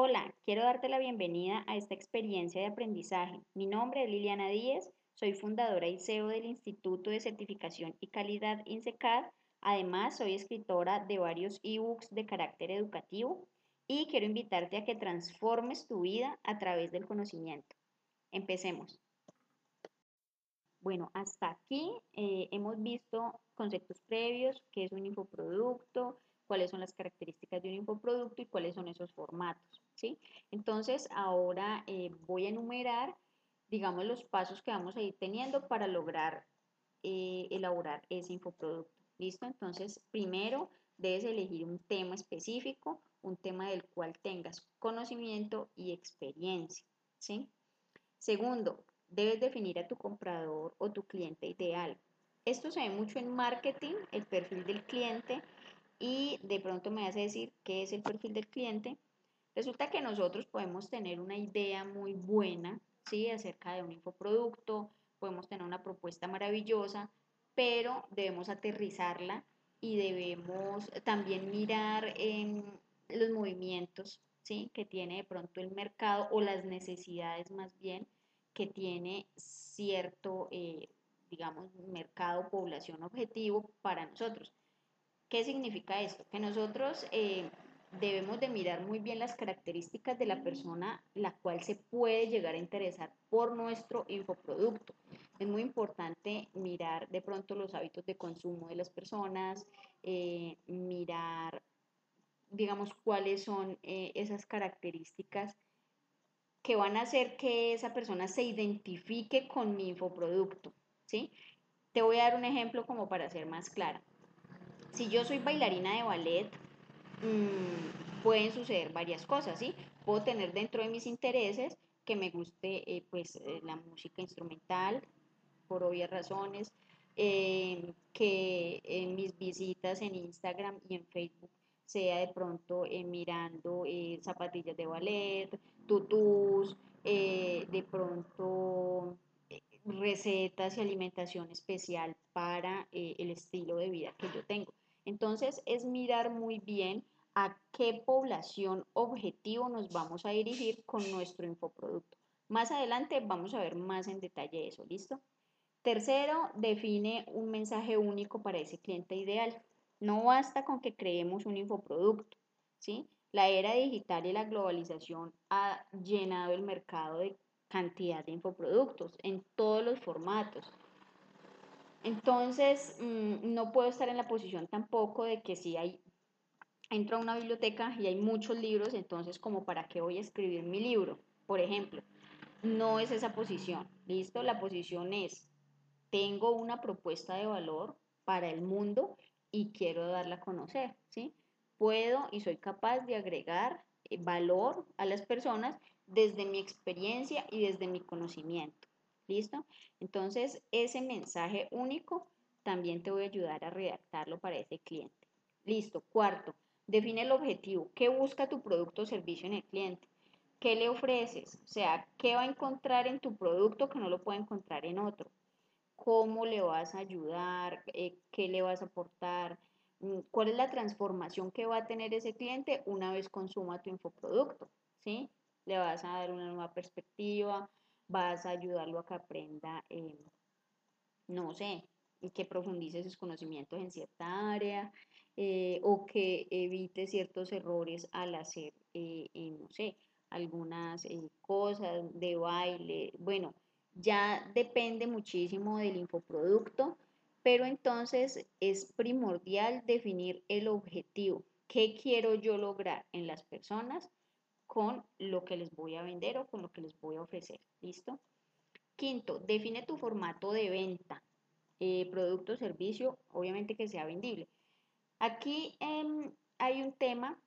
Hola, quiero darte la bienvenida a esta experiencia de aprendizaje. Mi nombre es Liliana Díez, soy fundadora y CEO del Instituto de Certificación y Calidad INSECAD. Además, soy escritora de varios ebooks de carácter educativo y quiero invitarte a que transformes tu vida a través del conocimiento. Empecemos. Bueno, hasta aquí eh, hemos visto conceptos previos, qué es un infoproducto, cuáles son las características de un infoproducto y cuáles son esos formatos, ¿sí? Entonces, ahora eh, voy a enumerar, digamos, los pasos que vamos a ir teniendo para lograr eh, elaborar ese infoproducto, ¿listo? Entonces, primero debes elegir un tema específico, un tema del cual tengas conocimiento y experiencia, ¿sí? Segundo, debes definir a tu comprador o tu cliente ideal. Esto se ve mucho en marketing, el perfil del cliente, y de pronto me hace decir qué es el perfil del cliente. Resulta que nosotros podemos tener una idea muy buena, ¿sí? Acerca de un infoproducto, podemos tener una propuesta maravillosa, pero debemos aterrizarla y debemos también mirar los movimientos, ¿sí? Que tiene de pronto el mercado o las necesidades más bien que tiene cierto, eh, digamos, mercado, población objetivo para nosotros. ¿Qué significa esto? Que nosotros eh, debemos de mirar muy bien las características de la persona la cual se puede llegar a interesar por nuestro infoproducto. Es muy importante mirar de pronto los hábitos de consumo de las personas, eh, mirar, digamos, cuáles son esas características que van a hacer que esa persona se identifique con mi infoproducto, ¿sí? Te voy a dar un ejemplo como para ser más clara. Si yo soy bailarina de ballet, mmm, pueden suceder varias cosas, ¿sí? Puedo tener dentro de mis intereses que me guste eh, pues eh, la música instrumental, por obvias razones, eh, que mis visitas en Instagram y en Facebook sea de pronto eh, mirando zapatillas de ballet, tutús, eh, de pronto recetas y alimentación especial para el estilo de vida que yo tengo. Entonces es mirar muy bien a qué población objetivo nos vamos a dirigir con nuestro infoproducto. Más adelante vamos a ver más en detalle eso, ¿listo? Tercero, define un mensaje único para ese cliente ideal. No basta con que creemos un infoproducto, ¿sí? La era digital y la globalización ha llenado el mercado de cantidad de infoproductos en todos los formatos. Entonces, mm, no puedo estar en la posición tampoco de que si hay, entro a una biblioteca y hay muchos libros, entonces como para qué voy a escribir mi libro, por ejemplo. No es esa posición, ¿listo? La posición es, tengo una propuesta de valor para el mundo y quiero darla a conocer, ¿sí? Puedo y soy capaz de agregar eh, valor a las personas desde mi experiencia y desde mi conocimiento. ¿Listo? Entonces, ese mensaje único también te voy a ayudar a redactarlo para ese cliente. Listo. Cuarto, define el objetivo. ¿Qué busca tu producto o servicio en el cliente? ¿Qué le ofreces? O sea, ¿qué va a encontrar en tu producto que no lo puede encontrar en otro? cómo le vas a ayudar, eh, qué le vas a aportar, mm, cuál es la transformación que va a tener ese cliente una vez consuma tu infoproducto, ¿sí? Le vas a dar una nueva perspectiva, vas a ayudarlo a que aprenda, eh, no sé, y que profundice sus conocimientos en cierta área eh, o que evite ciertos errores al hacer, no sé, algunas cosas de baile, bueno, ya depende muchísimo del infoproducto, pero entonces es primordial definir el objetivo. ¿Qué quiero yo lograr en las personas con lo que les voy a vender o con lo que les voy a ofrecer? ¿Listo? Quinto, define tu formato de venta. Eh, producto servicio, obviamente que sea vendible. Aquí em, hay un tema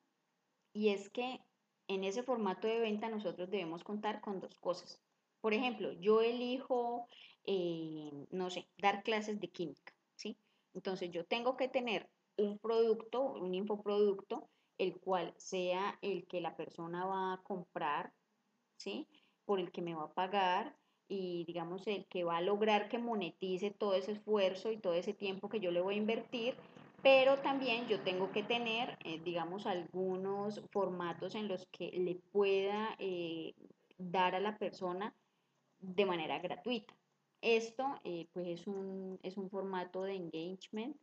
y es que en ese formato de venta nosotros debemos contar con dos cosas. Por ejemplo, yo elijo, eh, no sé, dar clases de química, ¿sí? Entonces yo tengo que tener un producto, un infoproducto, el cual sea el que la persona va a comprar, ¿sí? Por el que me va a pagar y digamos el que va a lograr que monetice todo ese esfuerzo y todo ese tiempo que yo le voy a invertir pero también yo tengo que tener, eh, digamos, algunos formatos en los que le pueda eh, dar a la persona de manera gratuita. Esto, eh, pues, es un, es un formato de engagement,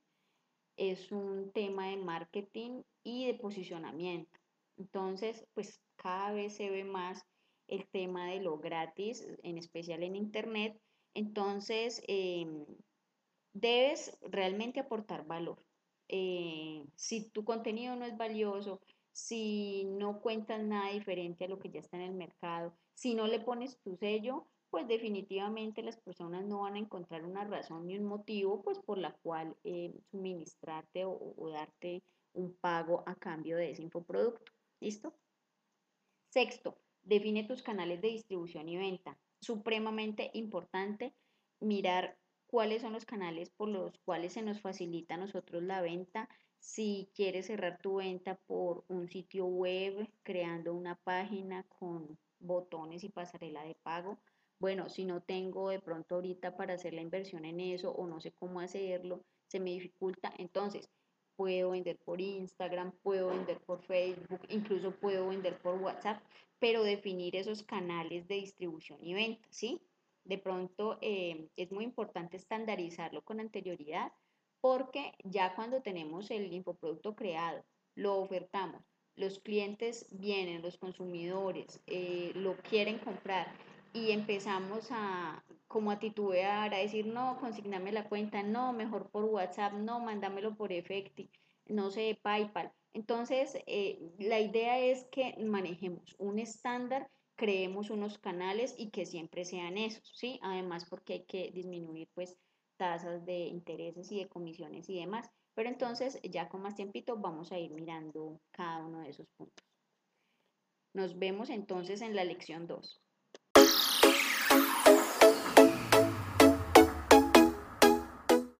es un tema de marketing y de posicionamiento. Entonces, pues, cada vez se ve más el tema de lo gratis, en especial en Internet. Entonces, em, debes realmente aportar valor. Eh, si tu contenido no es valioso, si no cuentas nada diferente a lo que ya está en el mercado, si no le pones tu sello, pues definitivamente las personas no van a encontrar una razón ni un motivo pues por la cual eh, suministrarte o, o, darte un pago a cambio de ese infoproducto. ¿Listo? Sexto, define tus canales de distribución y venta. Supremamente importante mirar cuáles son los canales por los cuales se nos facilita a nosotros la venta. Si quieres cerrar tu venta por un sitio web, creando una página con botones y pasarela de pago. Bueno, si no tengo de pronto ahorita para hacer la inversión en eso o no sé cómo hacerlo, se me dificulta, entonces puedo vender por Instagram, puedo vender por Facebook, incluso puedo vender por WhatsApp, pero definir esos canales de distribución y venta, ¿sí? de pronto eh, es muy importante estandarizarlo con anterioridad porque ya cuando tenemos el infoproducto creado, lo ofertamos, los clientes vienen, los consumidores eh, lo quieren comprar y empezamos a como a titubear, a decir, no, consigname la cuenta, no, mejor por WhatsApp, no, mándamelo por Efecti, no sé, PayPal. Entonces, eh, la idea es que manejemos un estándar creemos unos canales y que siempre sean esos, ¿sí? Además porque hay que disminuir pues tasas de intereses y de comisiones y demás. Pero entonces ya con más tiempito vamos a ir mirando cada uno de esos puntos. Nos vemos entonces en la lección 2.